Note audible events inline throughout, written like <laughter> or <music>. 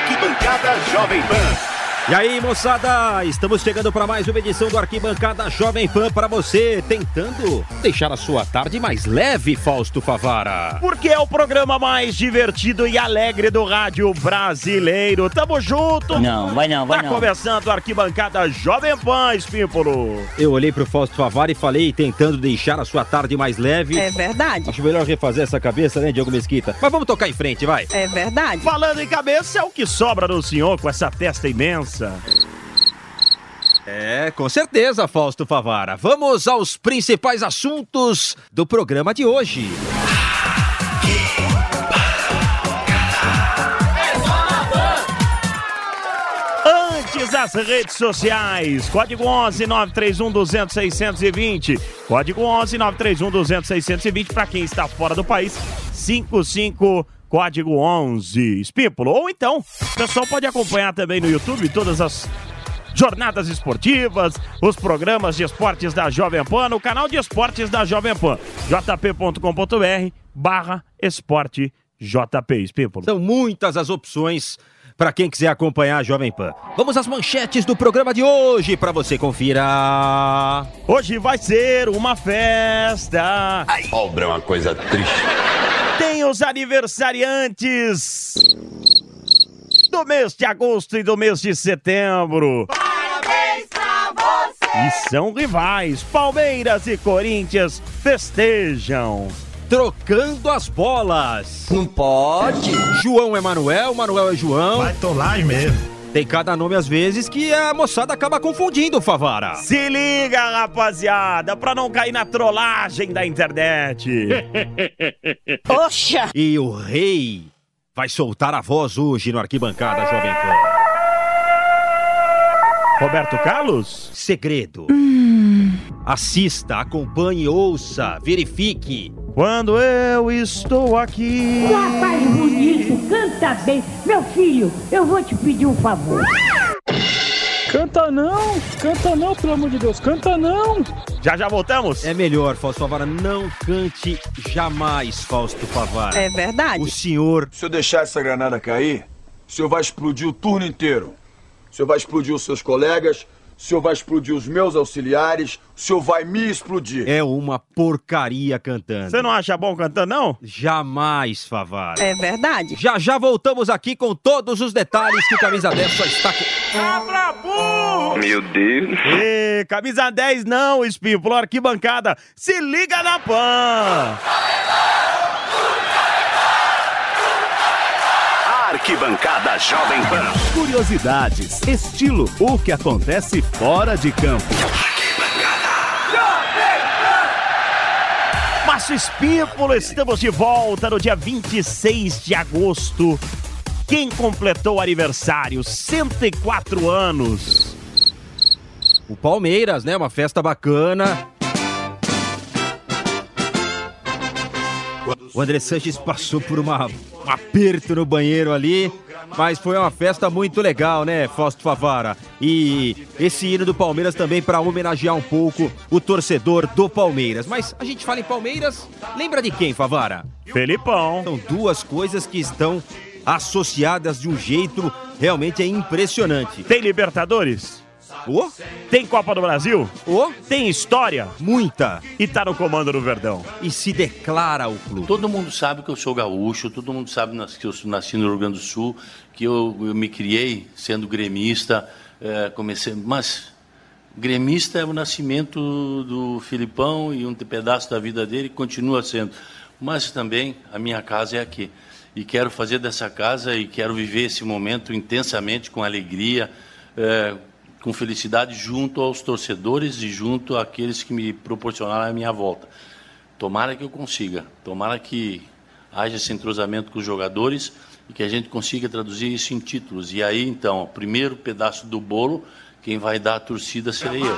Arquibancada Jovem Pan. E aí, moçada, estamos chegando para mais uma edição do Arquibancada Jovem Pan para você, tentando deixar a sua tarde mais leve, Fausto Favara. Porque é o programa mais divertido e alegre do rádio brasileiro. Tamo junto. Não, vai não, vai tá não. começando o Arquibancada Jovem Pan, Espímpolo. Eu olhei pro Fausto Favara e falei, tentando deixar a sua tarde mais leve. É verdade. Acho melhor refazer essa cabeça, né, Diogo Mesquita? Mas vamos tocar em frente, vai. É verdade. Falando em cabeça, é o que sobra no senhor com essa testa imensa. É, com certeza, Fausto Favara. Vamos aos principais assuntos do programa de hoje. Antes as redes sociais, código 11 931 200 620, código 11 931 200 620 para quem está fora do país, 55 código 11 Espípulo. Ou então, o pessoal pode acompanhar também no YouTube todas as jornadas esportivas, os programas de esportes da Jovem Pan, no canal de esportes da Jovem Pan, jp.com.br barra esporte JP Espípulo. São muitas as opções para quem quiser acompanhar a Jovem Pan. Vamos às manchetes do programa de hoje para você confira. Hoje vai ser uma festa. Obra é uma coisa triste. Tem os aniversariantes do mês de agosto e do mês de setembro. Parabéns pra você! E são rivais. Palmeiras e Corinthians festejam. Trocando as bolas. Não pode. João é Manuel, Manuel é João. Vai tolar mesmo. Tem cada nome às vezes que a moçada acaba confundindo, Favara. Se liga, rapaziada, pra não cair na trollagem da internet. <laughs> Poxa! E o rei vai soltar a voz hoje no Arquibancada Jovem Pan. Roberto Carlos? Segredo. Assista, acompanhe, ouça, verifique. Quando eu estou aqui. Rapaz bonito, canta bem. Meu filho, eu vou te pedir um favor. Canta não, canta não, pelo amor de Deus, canta não. Já já voltamos? É melhor, Fausto Favara, não cante jamais, Fausto Favara. É verdade. O senhor Se eu deixar essa granada cair, o senhor vai explodir o turno inteiro. O senhor vai explodir os seus colegas, o senhor vai explodir os meus auxiliares, o senhor vai me explodir. é uma porcaria cantando. Você não acha bom cantando, não? Jamais, Favara. É verdade. Já já voltamos aqui com todos os detalhes que o Camisa 10 só está com... Cabra burro! Meu Deus. Ê, camisa 10 não, Espímpolo, arquibancada. Se liga na PAN! Arquibancada Jovem Pan. Curiosidades, estilo, o que acontece fora de campo. Márcio Espímpolo, estamos de volta no dia 26 de agosto. Quem completou aniversário? 104 anos. O Palmeiras, né? Uma festa bacana. O André Sanches passou por uma, um aperto no banheiro ali, mas foi uma festa muito legal, né, Fausto Favara? E esse hino do Palmeiras também para homenagear um pouco o torcedor do Palmeiras. Mas a gente fala em Palmeiras, lembra de quem, Favara? Felipão. São duas coisas que estão associadas de um jeito realmente é impressionante. Tem Libertadores? Ô, Tem Copa do Brasil? ô, Tem história? muita. E tá no comando do Verdão. E se declara o clube. Todo mundo sabe que eu sou gaúcho, todo mundo sabe que eu nasci no Rio Grande do Sul, que eu, eu me criei sendo gremista, eh, comecei, mas gremista é o nascimento do Filipão e um pedaço da vida dele continua sendo. Mas também a minha casa é aqui. E quero fazer dessa casa e quero viver esse momento intensamente, com alegria, eh, com felicidade, junto aos torcedores e junto àqueles que me proporcionaram a minha volta. Tomara que eu consiga, tomara que haja esse entrosamento com os jogadores e que a gente consiga traduzir isso em títulos. E aí, então, o primeiro pedaço do bolo, quem vai dar a torcida serei eu.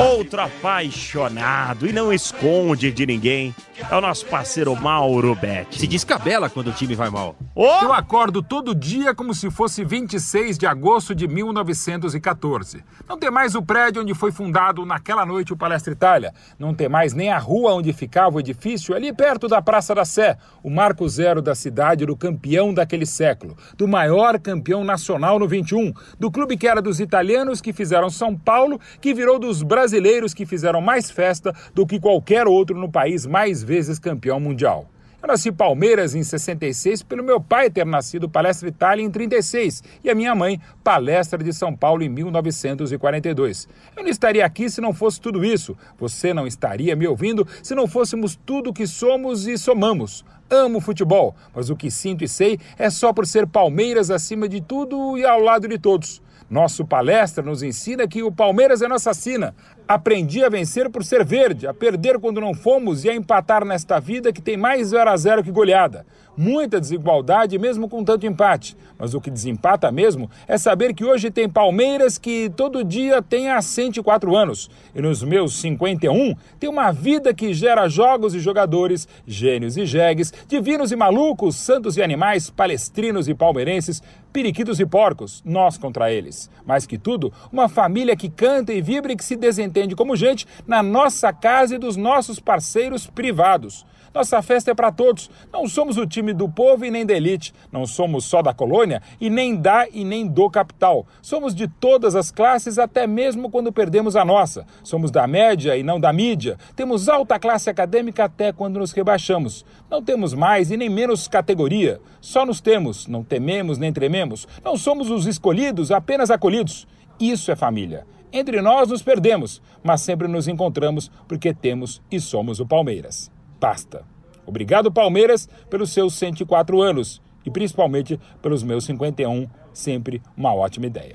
Outro apaixonado e não esconde de ninguém. É o nosso parceiro Mauro Betti. Se descabela quando o time vai mal. Eu acordo todo dia como se fosse 26 de agosto de 1914. Não tem mais o prédio onde foi fundado naquela noite o Palestra Itália. Não tem mais nem a rua onde ficava o edifício, ali perto da Praça da Sé, o marco zero da cidade do campeão daquele século, do maior campeão nacional no 21, do clube que era dos italianos que fizeram São Paulo, que virou dos brasileiros que fizeram mais festa do que qualquer outro no país mais vezes campeão mundial. Eu nasci Palmeiras em 66 pelo meu pai ter nascido Palestra Itália em 36 e a minha mãe Palestra de São Paulo em 1942. Eu não estaria aqui se não fosse tudo isso. Você não estaria me ouvindo se não fôssemos tudo que somos e somamos. Amo futebol, mas o que sinto e sei é só por ser Palmeiras acima de tudo e ao lado de todos. Nosso palestra nos ensina que o Palmeiras é nossa sina. Aprendi a vencer por ser verde, a perder quando não fomos e a empatar nesta vida que tem mais 0 a 0 que goleada. Muita desigualdade mesmo com tanto empate. Mas o que desempata mesmo é saber que hoje tem Palmeiras que todo dia tem há 104 anos. E nos meus 51 tem uma vida que gera jogos e jogadores, gênios e jegues, divinos e malucos, santos e animais, palestrinos e palmeirenses, periquitos e porcos, nós contra eles. Mais que tudo, uma família que canta e vibra e que se desentende como gente na nossa casa e dos nossos parceiros privados. Nossa festa é para todos. Não somos o time do povo e nem da elite. Não somos só da colônia e nem da e nem do capital. Somos de todas as classes, até mesmo quando perdemos a nossa. Somos da média e não da mídia. Temos alta classe acadêmica até quando nos rebaixamos. Não temos mais e nem menos categoria. Só nos temos. Não tememos nem trememos. Não somos os escolhidos, apenas acolhidos. Isso é família. Entre nós nos perdemos, mas sempre nos encontramos porque temos e somos o Palmeiras basta. Obrigado, Palmeiras, pelos seus 104 anos e principalmente pelos meus 51, sempre uma ótima ideia.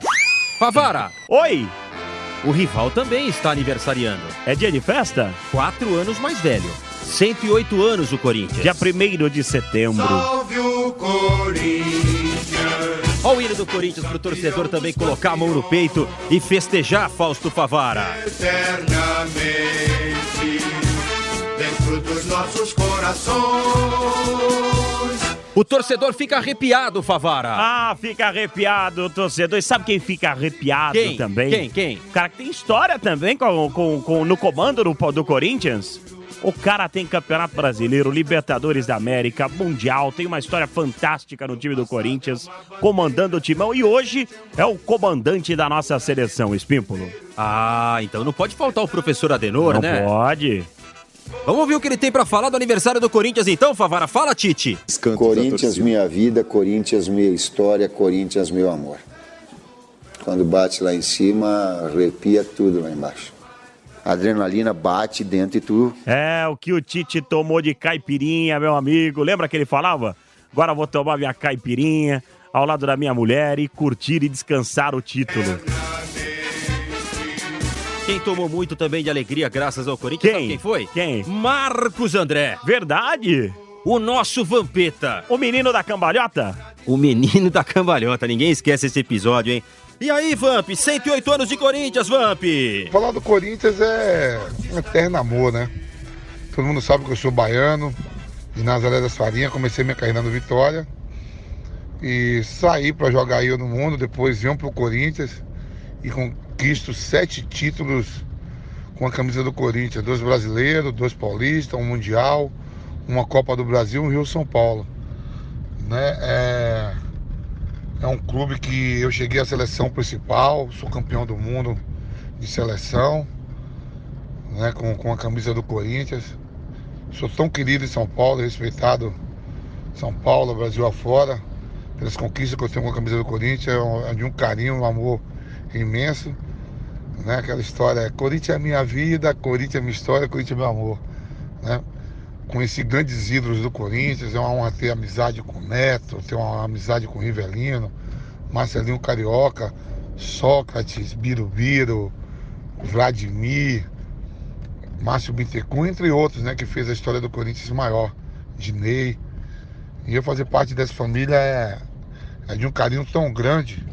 Favara! Oi! O rival também está aniversariando. É dia de festa? Quatro anos mais velho. 108 anos o Corinthians. Dia 1 de setembro. Salve o do Corinthians pro torcedor também colocar a mão no peito e festejar Fausto Favara. Eternamente dentro dos nossos corações. O torcedor fica arrepiado, Favara. Ah, fica arrepiado o torcedor. E sabe quem fica arrepiado Quem? também? Quem? Quem? O cara que tem história também com, com, com- no comando do, do Corinthians. O cara tem Campeonato Brasileiro, Libertadores da América, Mundial, tem uma história fantástica no time do Corinthians, comandando o timão. E hoje é o comandante da nossa seleção, Espímpolo. Ah, então não pode faltar o professor Adenor, Não né? pode. Vamos ouvir o que ele tem pra falar do aniversário do Corinthians então, Favara. Fala, Tite. Corinthians, minha vida, Corinthians, minha história, Corinthians, meu amor. Quando bate lá em cima, arrepia tudo lá embaixo. A adrenalina bate dentro e tu É, o que o Tite tomou de caipirinha, meu amigo. Lembra que ele falava? Agora vou tomar minha caipirinha ao lado da minha mulher e curtir e descansar o título. Quem tomou muito também de alegria graças ao Corinthians, Quem? quem foi? Quem? Marcos André. Verdade? O nosso Vampeta. O menino da cambalhota? O menino da cambalhota. Ninguém esquece esse episódio, hein? E aí, Vamp? 108 anos de Corinthians, Vamp. Falar do Corinthians é um eterno amor, né? Todo mundo sabe que eu sou baiano, de Nazaré das Farinhas, comecei minha carreira no Vitória e saí para jogar aí no mundo, depois vim pro Corinthians e conquisto sete títulos com a camisa do Corinthians, dois brasileiros, dois paulistas, um mundial, uma Copa do Brasil, um Rio São Paulo. Né? É, é um clube que eu cheguei à seleção principal, sou campeão do mundo de seleção, né, com, com a camisa do Corinthians. Sou tão querido em São Paulo, respeitado São Paulo, Brasil afora, pelas conquistas que eu tenho com a camisa do Corinthians, é, é de um carinho, um amor imenso. Né? Aquela história, Corinthians é minha vida, Corinthians é minha história, Corinthians é meu amor. Né? Conheci grandes ídolos do Corinthians, é uma honra ter amizade com o Neto, ter uma amizade com o Rivelino, Marcelinho Carioca, Sócrates, Birubiru, Vladimir, Márcio Bittencourt, entre outros, né, que fez a história do Corinthians maior, Dinei. E eu fazer parte dessa família é, é de um carinho tão grande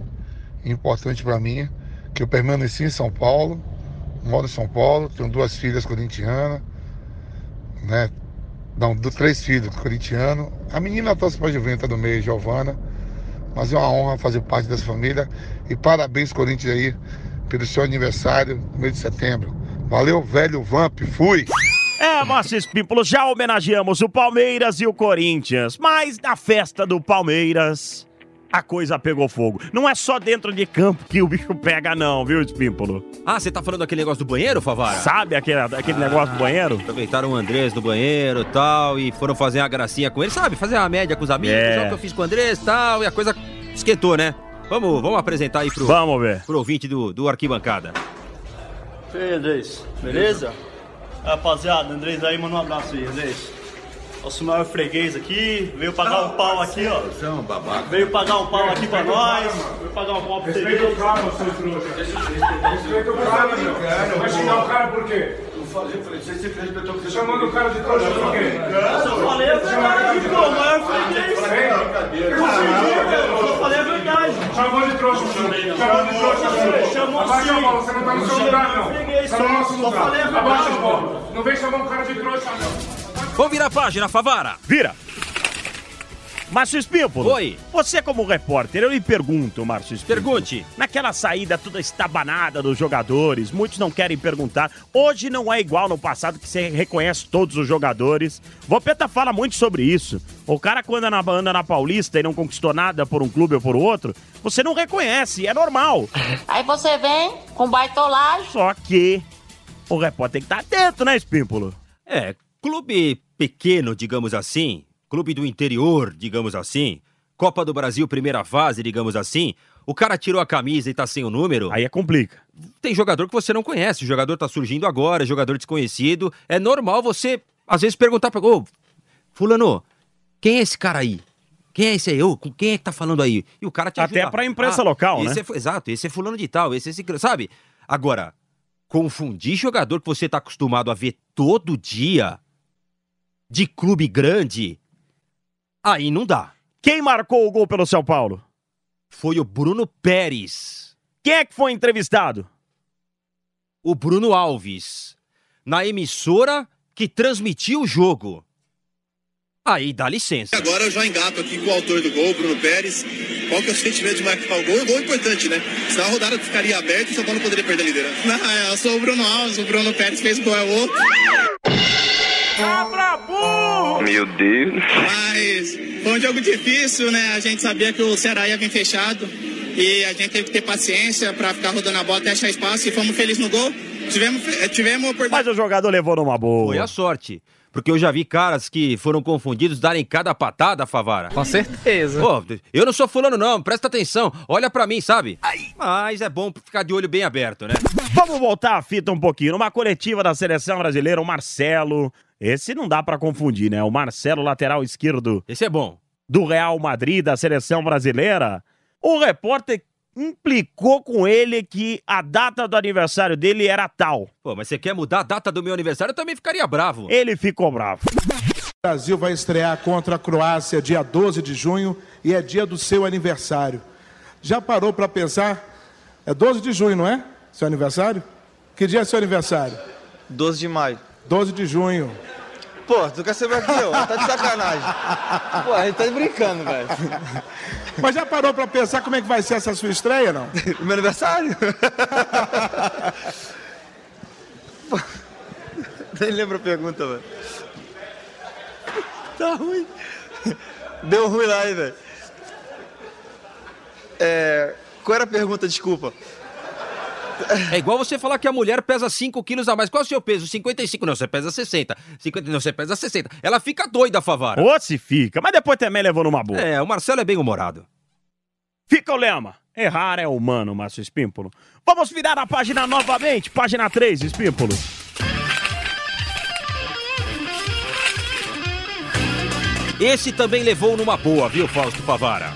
e importante para mim, que eu permaneci em São Paulo, moro em São Paulo, tenho duas filhas corintianas, né? Não, do três filhos, corintiano. A menina torce para a Juventus do meio, Giovana. Mas é uma honra fazer parte dessa família. E parabéns, Corinthians, aí, pelo seu aniversário, no mês de setembro. Valeu, velho Vamp, fui! É, Márcio Espímpolo, já homenageamos o Palmeiras e o Corinthians, mas na festa do Palmeiras a coisa pegou fogo. Não é só dentro de campo que o bicho pega, não, viu, Espímpolo? Ah, você tá falando daquele negócio do banheiro, Favara? Sabe aquele, aquele negócio do banheiro? Aproveitaram o Andrés do banheiro e tal, e foram fazer uma gracinha com ele, sabe? Fazer uma média com os amigos, É. o que eu fiz com o Andrés e tal, e a coisa esquentou, né? Vamos, vamos apresentar aí pro, Vamos ver. pro ouvinte do, do Arquibancada. E aí, Andrés, beleza? Rapaziada, Andrés aí, manda um abraço aí, Andrés. Nosso maior freguês aqui, veio pagar um pau aqui, ó. Veio pagar um pau aqui pra nós, veio pagar um pau pra você. Respeita o cara, seu trouxa. Respeita o cara, meu. Vai xingar o cara por quê? Eu falei, eu falei, você sempre respeitou Você chamando o cara de trouxa por quê? Eu só falei a verdade, pô, o maior freguês. Eu só falei a verdade. Chamou de trouxa. Chamou de trouxa. Chamou Abaixa a sim. bola, você não tá no seu lugar, não. Tá no só- nosso lugar. Abaixa a bola. Não vem chamar um cara de trouxa, não. Vamos virar a página, Favara. Vira. Márcio Espímpolo. Oi. Você como repórter, eu lhe pergunto, Márcio Espímpolo. Pergunte. Naquela saída toda estabanada dos jogadores, muitos não querem perguntar. Hoje não é igual no passado que você reconhece todos os jogadores. Vopeta fala muito sobre isso. O cara quando anda na, anda na Paulista e não conquistou nada por um clube ou por outro, você não reconhece, é normal. <laughs> Aí você vem com baitolagem. Só que o repórter tem que estar atento, né, Espímpolo? É, clube pequeno, digamos assim, clube do interior, digamos assim, Copa do Brasil, primeira fase, digamos assim, o cara tirou a camisa e tá sem o número. Aí é complica. Tem jogador que você não conhece, o jogador tá surgindo agora, jogador desconhecido. É normal você, às vezes, perguntar pra. Ô, Fulano, quem é esse cara aí? Quem é esse aí? Ô, com quem é que tá falando aí? E o cara te Até ajuda. pra imprensa local, esse né? é exato, esse é fulano de tal, esse é esse, sabe? Agora, confundir jogador que você tá acostumado a ver todo dia de clube grande, aí não dá. Quem marcou o gol pelo São Paulo? Foi o Bruno Pérez. Quem é que foi entrevistado? O Bruno Alves. Na emissora que transmitiu o jogo. Aí dá licença. Agora eu já engato aqui com o autor do gol, Bruno Pérez. Qual que é o sentimento de marcar o gol? O gol é importante, né? Senão a rodada ficaria aberta e o São Paulo não poderia perder a liderança. Não, eu sou o Bruno Alves, o Bruno Pérez fez gol, é o outro. Cabra burro! Meu Deus. Mas foi um jogo difícil, né? A gente sabia que o Ceará ia vir fechado. E a gente teve que ter paciência pra ficar rodando a bola até achar espaço e fomos felizes no gol. Tivemos, eh, tivemos oportunidade. Mas o jogador levou numa boa. Foi a sorte. Porque eu já vi caras que foram confundidos darem cada patada, Favara. Com certeza. Pô, eu não sou fulano não, presta atenção. Olha pra mim, sabe? Mas é bom ficar de olho bem aberto, né? Vamos voltar a fita um pouquinho. Numa coletiva da seleção brasileira, o Marcelo. Esse não dá pra confundir, né? O Marcelo, lateral esquerdo. Esse é bom. Do Real Madrid, da seleção brasileira. O repórter implicou com ele que a data do aniversário dele era tal. Pô, mas você quer mudar a data do meu aniversário? Eu também ficaria bravo. Ele ficou bravo. O Brasil vai estrear contra a Croácia dia 12 de junho e é dia do seu aniversário. Já parou para pensar? É 12 de junho, não é? Seu aniversário? Que dia é seu aniversário? 12 de maio. 12 de junho. Pô, tu quer saber aqui, ó? Tá de sacanagem. Pô, a gente tá brincando, velho. Mas já parou para pensar como é que vai ser essa sua estreia, não? <laughs> Meu aniversário? Pô, Nem lembro a pergunta, velho. Tá ruim. Deu ruim lá, hein, velho. É... Qual era a pergunta, desculpa? É igual você falar que a mulher pesa 5 quilos a mais. Qual é o seu peso? 55. Não, você pesa 60. 50... Não, você pesa 60. Ela fica doida, Favara. Ô, se fica. Mas depois também levou numa boa. É, o Marcelo é bem humorado. Fica o lema. Errar é humano, Márcio Espímpolo. Vamos virar a página novamente. Página 3, Espímpolo. Esse também levou numa boa, viu, Fausto Favara?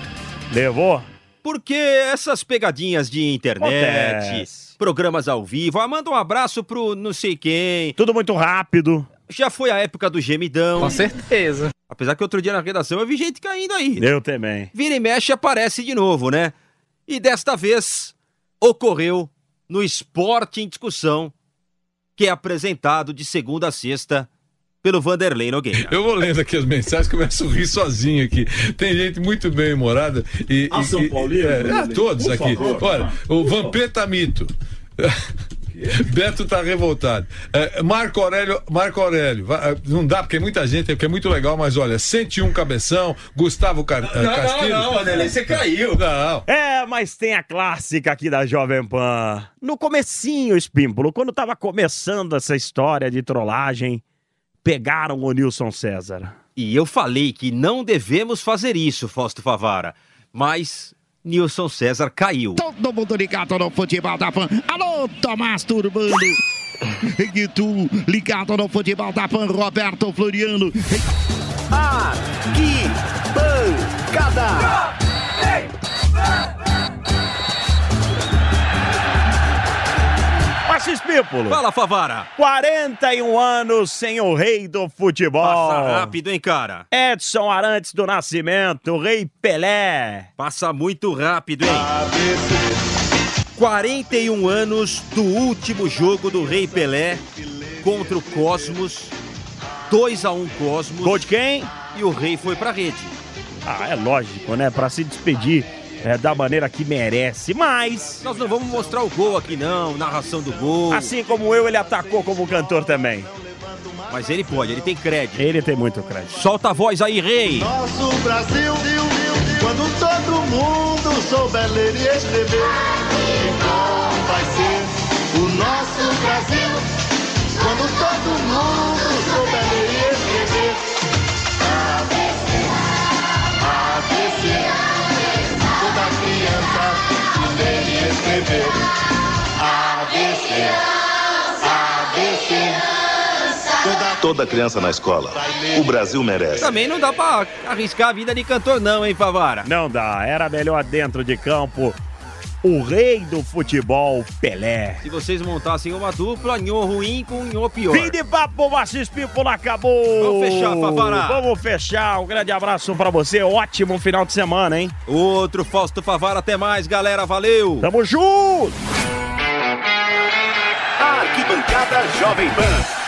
Levou? Porque essas pegadinhas de internet, Acontece. programas ao vivo, ah, manda um abraço pro não sei quem. Tudo muito rápido. Já foi a época do gemidão. Com certeza. Apesar que outro dia na redação eu vi gente caindo aí. Eu também. Vira e mexe aparece de novo, né? E desta vez ocorreu no Esporte em Discussão, que é apresentado de segunda a sexta pelo Vanderlei Nogueira. Eu vou lendo aqui as mensagens, começo a rir sozinho aqui. Tem gente muito bem humorada e. Ah, e- São e- Paulino, é, é, todos aqui. favor. Olha, o Vampeta Mito. <laughs> Beto tá revoltado. É, Marco Aurélio, Marco Aurélio, vai- é, não dá porque é muita gente, porque é muito legal, mas olha, 101 cabeção, Gustavo Car Não, não, Castilho. não, Vanderlei, você caiu. Não. É, mas tem a clássica aqui da Jovem Pan. No comecinho, Espímpolo, quando tava começando essa história de trollagem, pegaram o Nilson César. E eu falei que não devemos fazer isso, Fausto Favara. Mas Nilson César caiu. Todo mundo ligado no futebol da Pan. Alô, Tomás Turbano. <laughs> E tu ligado no futebol da Pan, Roberto Floriano. Aqui, pancada. Mas, Espímpolo. Fala, Favara. 41 anos sem o rei do futebol. Passa rápido, hein, cara? Edson Arantes do Nascimento, o rei Pelé. Passa muito rápido, hein? 41 anos do último jogo do Rei Pelé contra o Cosmos. 2 a 1 Cosmos. Gol de quem? E o Rei foi pra rede. Ah, é lógico, né? Pra se despedir é, da maneira que merece. Mas, Nós não vamos mostrar o gol aqui, não. Narração do gol. assim como eu, ele atacou como cantor também. Mas ele pode, ele tem crédito. Ele tem muito crédito. Solta a voz aí, Rei. Nosso Brasil, quando todo mundo souber ler e escrever, então vai ser o nosso Brasil. Quando todo mundo souber ler escrever, ABC, ABC, toda Toda criança na escola. O Brasil merece. Também não dá pra arriscar a vida de cantor, não, hein, Favara? Não dá, era melhor dentro de campo. O rei do futebol, Pelé. Se vocês montassem uma dupla, nhô ruim com nhô pior. Fim de papo, Assis People acabou. Vamos fechar, Favara. Vamos fechar. Um grande abraço pra você. Ótimo final de semana, hein? Outro Fausto Favara, até mais, galera. Valeu. Tamo junto. Arquibancada Jovem Pan.